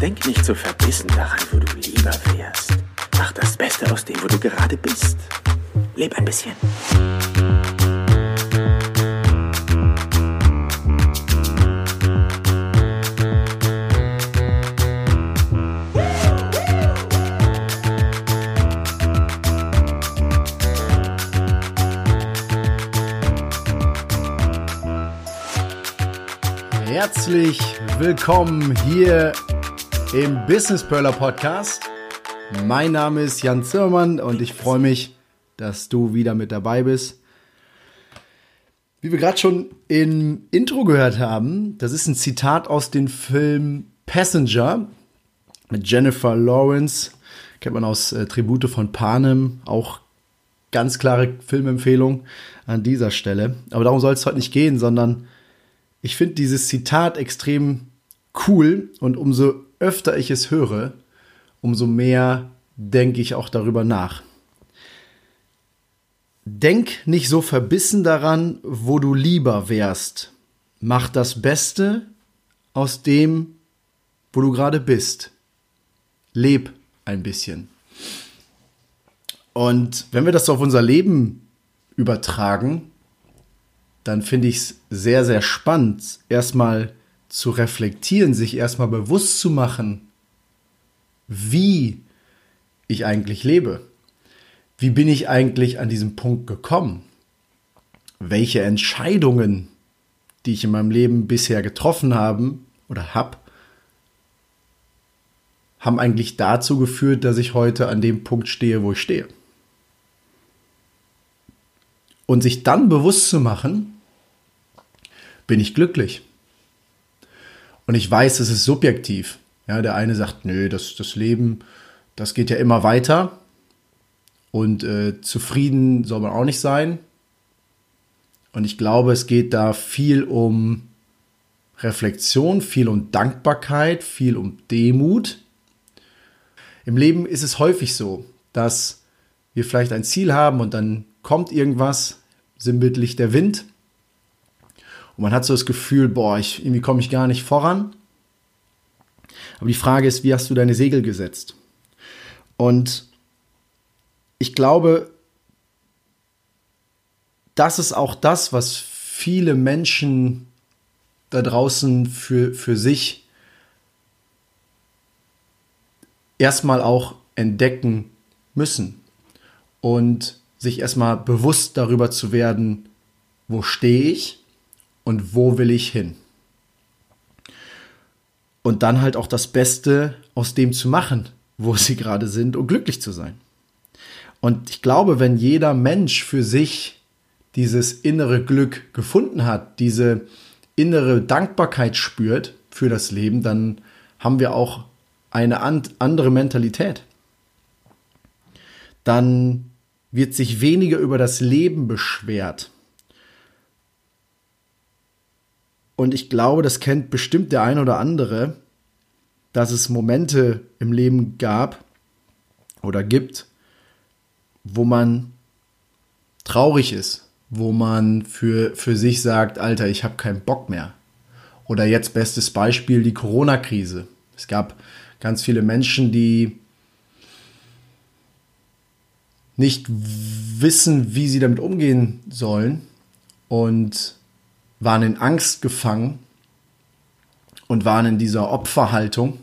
Denk nicht so verbissen daran, wo du lieber wärst. Mach das Beste aus dem, wo du gerade bist. Leb ein bisschen. Herzlich willkommen hier im Business Perler Podcast. Mein Name ist Jan Zimmermann und ich freue mich, dass du wieder mit dabei bist. Wie wir gerade schon im Intro gehört haben, das ist ein Zitat aus dem Film Passenger mit Jennifer Lawrence. Kennt man aus äh, Tribute von Panem. Auch ganz klare Filmempfehlung an dieser Stelle. Aber darum soll es heute nicht gehen, sondern ich finde dieses Zitat extrem cool und umso öfter ich es höre, umso mehr denke ich auch darüber nach. Denk nicht so verbissen daran, wo du lieber wärst. Mach das Beste aus dem, wo du gerade bist. Leb ein bisschen. Und wenn wir das auf unser Leben übertragen, dann finde ich es sehr, sehr spannend, erstmal zu reflektieren, sich erstmal bewusst zu machen, wie ich eigentlich lebe. Wie bin ich eigentlich an diesem Punkt gekommen? Welche Entscheidungen, die ich in meinem Leben bisher getroffen habe oder habe, haben eigentlich dazu geführt, dass ich heute an dem Punkt stehe, wo ich stehe. Und sich dann bewusst zu machen, bin ich glücklich. Und ich weiß, es ist subjektiv. Ja, der eine sagt, nö, das, das Leben, das geht ja immer weiter. Und äh, zufrieden soll man auch nicht sein. Und ich glaube, es geht da viel um Reflexion, viel um Dankbarkeit, viel um Demut. Im Leben ist es häufig so, dass wir vielleicht ein Ziel haben und dann kommt irgendwas, sinnbildlich der Wind, und man hat so das Gefühl, boah, ich, irgendwie komme ich gar nicht voran. Aber die Frage ist, wie hast du deine Segel gesetzt? Und ich glaube, das ist auch das, was viele Menschen da draußen für, für sich erstmal auch entdecken müssen und sich erstmal bewusst darüber zu werden, wo stehe ich und wo will ich hin. Und dann halt auch das Beste aus dem zu machen, wo sie gerade sind und glücklich zu sein. Und ich glaube, wenn jeder Mensch für sich dieses innere Glück gefunden hat, diese innere Dankbarkeit spürt für das Leben, dann haben wir auch eine andere Mentalität. Dann wird sich weniger über das Leben beschwert, Und ich glaube, das kennt bestimmt der ein oder andere, dass es Momente im Leben gab oder gibt, wo man traurig ist, wo man für, für sich sagt, Alter, ich habe keinen Bock mehr. Oder jetzt bestes Beispiel die Corona-Krise. Es gab ganz viele Menschen, die nicht wissen, wie sie damit umgehen sollen und waren in Angst gefangen und waren in dieser Opferhaltung.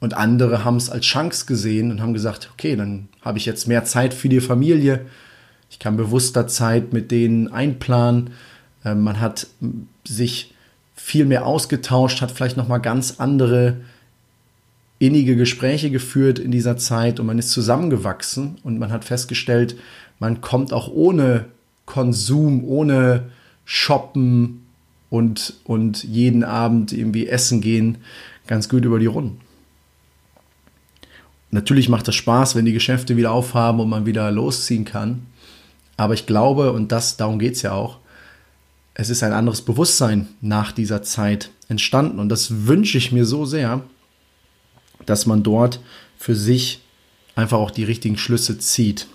Und andere haben es als Chance gesehen und haben gesagt, okay, dann habe ich jetzt mehr Zeit für die Familie. Ich kann bewusster Zeit mit denen einplanen. Ähm, man hat sich viel mehr ausgetauscht, hat vielleicht noch mal ganz andere innige Gespräche geführt in dieser Zeit und man ist zusammengewachsen und man hat festgestellt, man kommt auch ohne Konsum, ohne shoppen und, und jeden Abend irgendwie essen gehen, ganz gut über die Runden. Natürlich macht das Spaß, wenn die Geschäfte wieder aufhaben und man wieder losziehen kann. Aber ich glaube, und das, darum geht es ja auch, es ist ein anderes Bewusstsein nach dieser Zeit entstanden. Und das wünsche ich mir so sehr, dass man dort für sich einfach auch die richtigen Schlüsse zieht.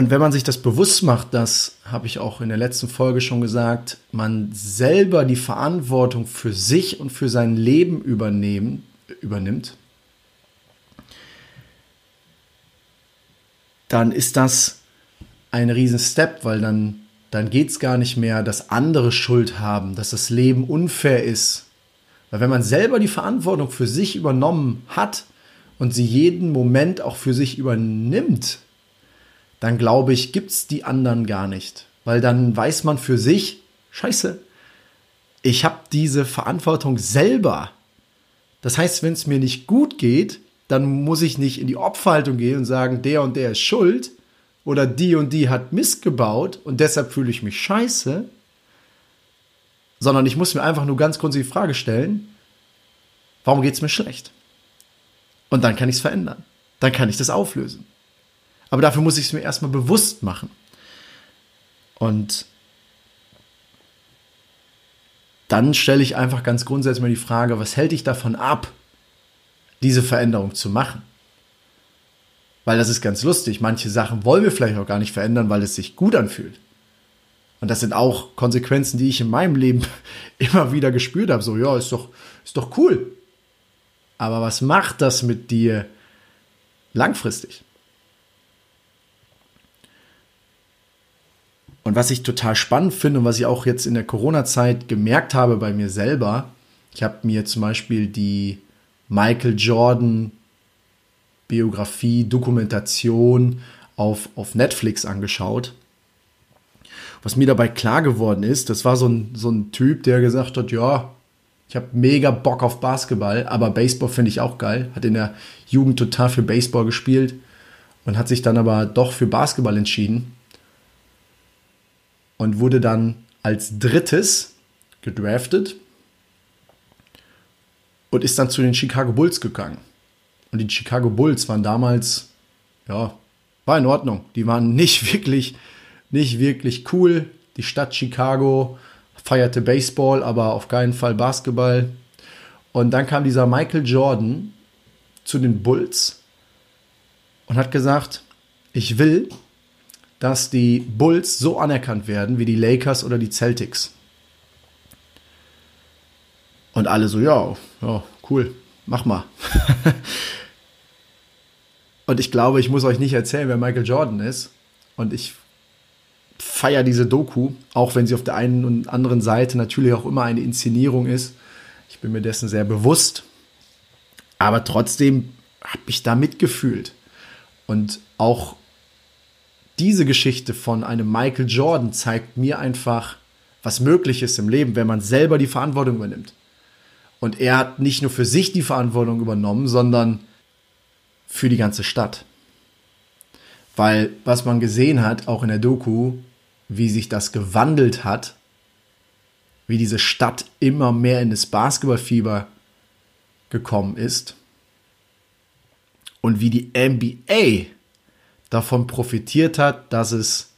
Und wenn man sich das bewusst macht, das habe ich auch in der letzten Folge schon gesagt, man selber die Verantwortung für sich und für sein Leben übernehmen, übernimmt, dann ist das ein riesen Step, weil dann, dann geht es gar nicht mehr, dass andere Schuld haben, dass das Leben unfair ist. Weil wenn man selber die Verantwortung für sich übernommen hat und sie jeden Moment auch für sich übernimmt, dann glaube ich, gibt es die anderen gar nicht. Weil dann weiß man für sich, scheiße, ich habe diese Verantwortung selber. Das heißt, wenn es mir nicht gut geht, dann muss ich nicht in die Opferhaltung gehen und sagen, der und der ist schuld oder die und die hat Mist gebaut und deshalb fühle ich mich scheiße, sondern ich muss mir einfach nur ganz kurz die Frage stellen, warum geht es mir schlecht? Und dann kann ich es verändern. Dann kann ich das auflösen. Aber dafür muss ich es mir erstmal bewusst machen. Und dann stelle ich einfach ganz grundsätzlich mal die Frage, was hält dich davon ab, diese Veränderung zu machen? Weil das ist ganz lustig. Manche Sachen wollen wir vielleicht auch gar nicht verändern, weil es sich gut anfühlt. Und das sind auch Konsequenzen, die ich in meinem Leben immer wieder gespürt habe. So, ja, ist doch, ist doch cool. Aber was macht das mit dir langfristig? Und was ich total spannend finde und was ich auch jetzt in der Corona-Zeit gemerkt habe bei mir selber, ich habe mir zum Beispiel die Michael Jordan Biografie, Dokumentation auf, auf Netflix angeschaut. Was mir dabei klar geworden ist, das war so ein, so ein Typ, der gesagt hat, ja, ich habe mega Bock auf Basketball, aber Baseball finde ich auch geil. Hat in der Jugend total für Baseball gespielt und hat sich dann aber doch für Basketball entschieden und wurde dann als drittes gedraftet und ist dann zu den Chicago Bulls gegangen. Und die Chicago Bulls waren damals, ja, war in Ordnung. Die waren nicht wirklich, nicht wirklich cool. Die Stadt Chicago feierte Baseball, aber auf keinen Fall Basketball. Und dann kam dieser Michael Jordan zu den Bulls und hat gesagt, ich will, dass die Bulls so anerkannt werden wie die Lakers oder die Celtics. Und alle so, ja, ja, cool, mach mal. und ich glaube, ich muss euch nicht erzählen, wer Michael Jordan ist. Und ich feiere diese Doku, auch wenn sie auf der einen und anderen Seite natürlich auch immer eine Inszenierung ist. Ich bin mir dessen sehr bewusst. Aber trotzdem habe ich da mitgefühlt. Und auch diese Geschichte von einem Michael Jordan zeigt mir einfach, was möglich ist im Leben, wenn man selber die Verantwortung übernimmt. Und er hat nicht nur für sich die Verantwortung übernommen, sondern für die ganze Stadt. Weil was man gesehen hat, auch in der Doku, wie sich das gewandelt hat, wie diese Stadt immer mehr in das Basketballfieber gekommen ist und wie die NBA davon profitiert hat, dass es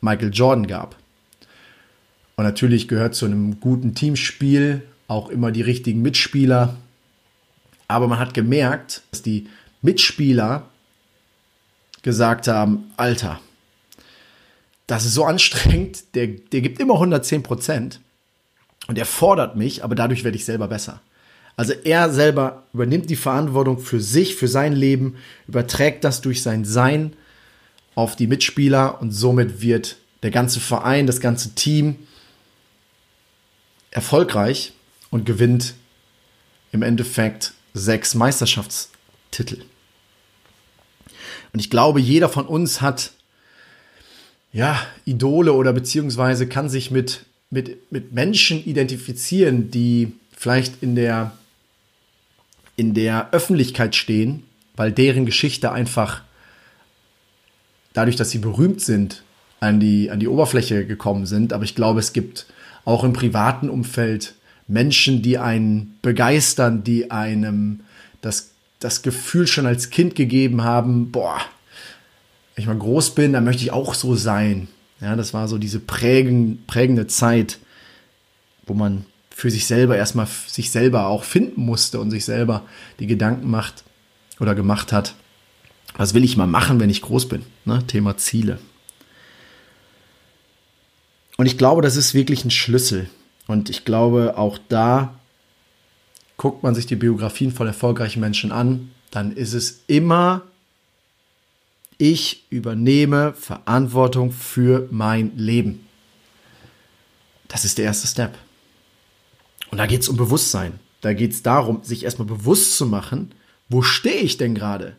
Michael Jordan gab. Und natürlich gehört zu einem guten Teamspiel auch immer die richtigen Mitspieler. Aber man hat gemerkt, dass die Mitspieler gesagt haben, Alter, das ist so anstrengend, der, der gibt immer 110 Prozent und er fordert mich, aber dadurch werde ich selber besser. Also er selber übernimmt die Verantwortung für sich, für sein Leben, überträgt das durch sein Sein auf die Mitspieler und somit wird der ganze Verein, das ganze Team erfolgreich und gewinnt im Endeffekt sechs Meisterschaftstitel. Und ich glaube, jeder von uns hat ja Idole oder beziehungsweise kann sich mit, mit, mit Menschen identifizieren, die vielleicht in der in der Öffentlichkeit stehen, weil deren Geschichte einfach dadurch, dass sie berühmt sind, an die, an die Oberfläche gekommen sind. Aber ich glaube, es gibt auch im privaten Umfeld Menschen, die einen begeistern, die einem das, das Gefühl schon als Kind gegeben haben, boah, wenn ich mal groß bin, dann möchte ich auch so sein. Ja, das war so diese prägen, prägende Zeit, wo man für sich selber erstmal sich selber auch finden musste und sich selber die Gedanken macht oder gemacht hat, Was will ich mal machen, wenn ich groß bin? Ne? Thema Ziele. Und ich glaube, das ist wirklich ein Schlüssel. Und ich glaube, auch da guckt man sich die Biografien von erfolgreichen Menschen an, dann ist es immer, ich übernehme Verantwortung für mein Leben. Das ist der erste Step. Und da geht es um Bewusstsein. Da geht es darum, sich erstmal bewusst zu machen, wo stehe ich denn gerade?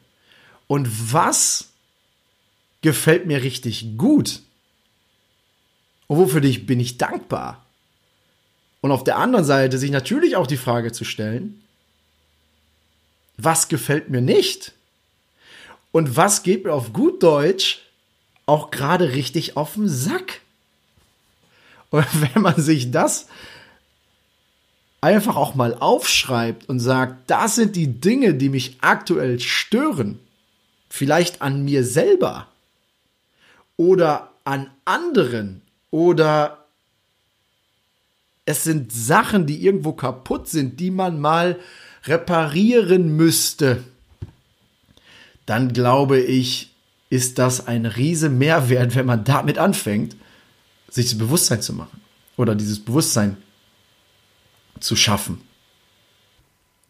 Und was gefällt mir richtig gut? Und wofür bin ich dankbar? Und auf der anderen Seite sich natürlich auch die Frage zu stellen, was gefällt mir nicht? Und was geht mir auf gut Deutsch auch gerade richtig auf den Sack? Und wenn man sich das einfach auch mal aufschreibt und sagt, das sind die Dinge, die mich aktuell stören, vielleicht an mir selber. Oder an anderen. Oder es sind Sachen, die irgendwo kaputt sind, die man mal reparieren müsste, dann glaube ich, ist das ein riese Mehrwert, wenn man damit anfängt, sich das Bewusstsein zu machen. Oder dieses Bewusstsein zu schaffen.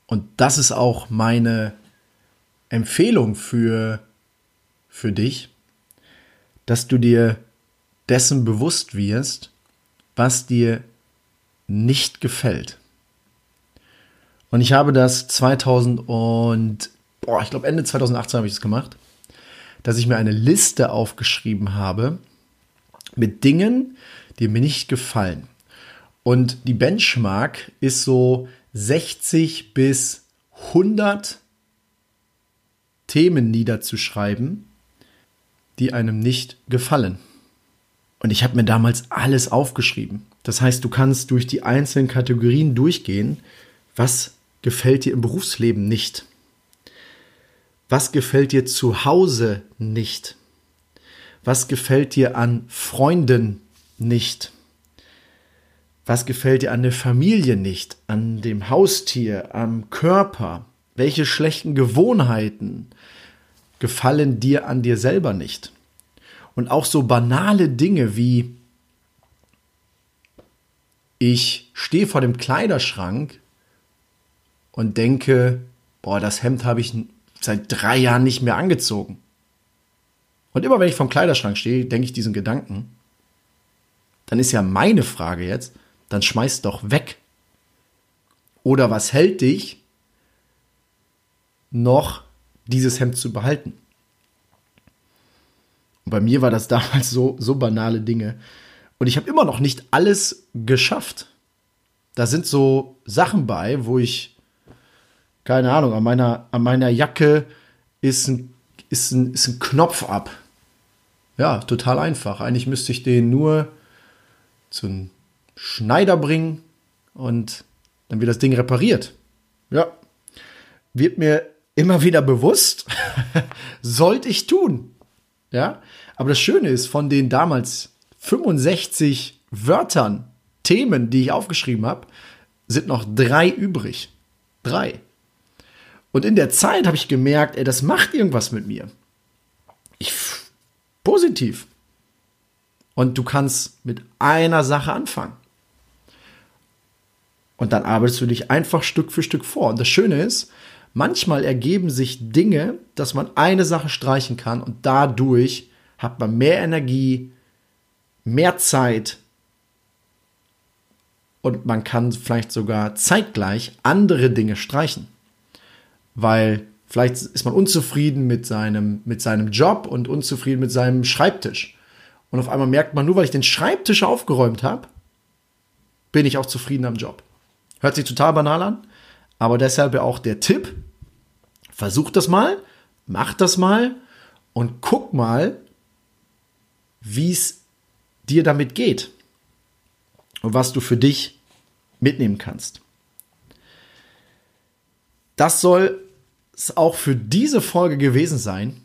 Und das ist auch meine Empfehlung für, für dich, dass du dir dessen bewusst wirst, was dir nicht gefällt. Und ich habe das 2000 und, boah, ich glaube Ende 2018 habe ich das gemacht, dass ich mir eine Liste aufgeschrieben habe mit Dingen, die mir nicht gefallen. Und die Benchmark ist so 60 bis 100 Themen niederzuschreiben, die einem nicht gefallen. Und ich habe mir damals alles aufgeschrieben. Das heißt, du kannst durch die einzelnen Kategorien durchgehen, was gefällt dir im Berufsleben nicht? Was gefällt dir zu Hause nicht? Was gefällt dir an Freunden nicht? Was gefällt dir an der Familie nicht? An dem Haustier, am Körper? Welche schlechten Gewohnheiten gefallen dir an dir selber nicht? Und auch so banale Dinge wie ich stehe vor dem Kleiderschrank und denke, boah, das Hemd habe ich seit drei Jahren nicht mehr angezogen. Und immer wenn ich vom Kleiderschrank stehe, denke ich diesen Gedanken. Dann ist ja meine Frage jetzt, dann schmeiß doch weg. Oder was hält dich noch, dieses Hemd zu behalten? Und bei mir war das damals so, so banale Dinge. Und ich habe immer noch nicht alles geschafft. Da sind so Sachen bei, wo ich, keine Ahnung, an meiner, an meiner Jacke ist ein, ist, ein, ist ein Knopf ab. Ja, total einfach. Eigentlich müsste ich den nur zu einem Schneider bringen und dann wird das Ding repariert. Ja, wird mir immer wieder bewusst, sollte ich tun. Ja, aber das Schöne ist, von den damals 65 Wörtern, Themen, die ich aufgeschrieben habe, sind noch drei übrig. Drei. Und in der Zeit habe ich gemerkt, ey, das macht irgendwas mit mir. Ich positiv. Und du kannst mit einer Sache anfangen. Und dann arbeitest du dich einfach Stück für Stück vor. Und das Schöne ist, manchmal ergeben sich Dinge, dass man eine Sache streichen kann und dadurch hat man mehr Energie, mehr Zeit und man kann vielleicht sogar zeitgleich andere Dinge streichen. Weil vielleicht ist man unzufrieden mit seinem, mit seinem Job und unzufrieden mit seinem Schreibtisch. Und auf einmal merkt man, nur weil ich den Schreibtisch aufgeräumt habe, bin ich auch zufrieden am Job. Hört sich total banal an, aber deshalb auch der Tipp, versuch das mal, mach das mal und guck mal, wie es dir damit geht und was du für dich mitnehmen kannst. Das soll es auch für diese Folge gewesen sein.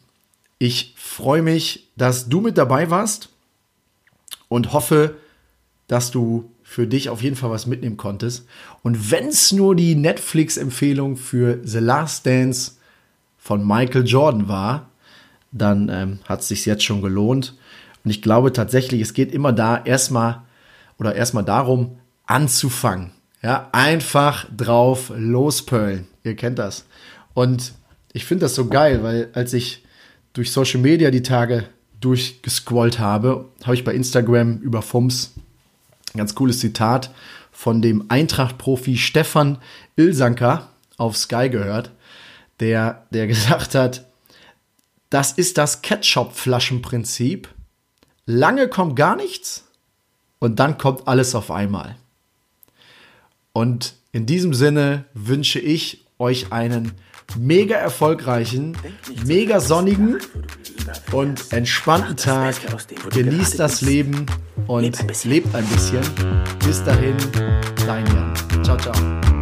Ich freue mich, dass du mit dabei warst und hoffe, dass du für dich auf jeden Fall was mitnehmen konntest. Und wenn es nur die Netflix-Empfehlung für The Last Dance von Michael Jordan war, dann ähm, hat es sich jetzt schon gelohnt. Und ich glaube tatsächlich, es geht immer da erstmal oder erstmal darum, anzufangen. Ja, einfach drauf lospölen. Ihr kennt das. Und ich finde das so geil, weil als ich durch Social Media die Tage durchgescrollt habe, habe ich bei Instagram über FUMS ganz cooles Zitat von dem Eintracht-Profi Stefan Ilsanker auf Sky gehört, der, der gesagt hat, das ist das Ketchup-Flaschenprinzip. Lange kommt gar nichts und dann kommt alles auf einmal. Und in diesem Sinne wünsche ich euch einen mega erfolgreichen, mega sonnigen und entspannten Tag. Genießt das Leben und lebt ein bisschen. Bis dahin, dein Jan. Ciao, ciao.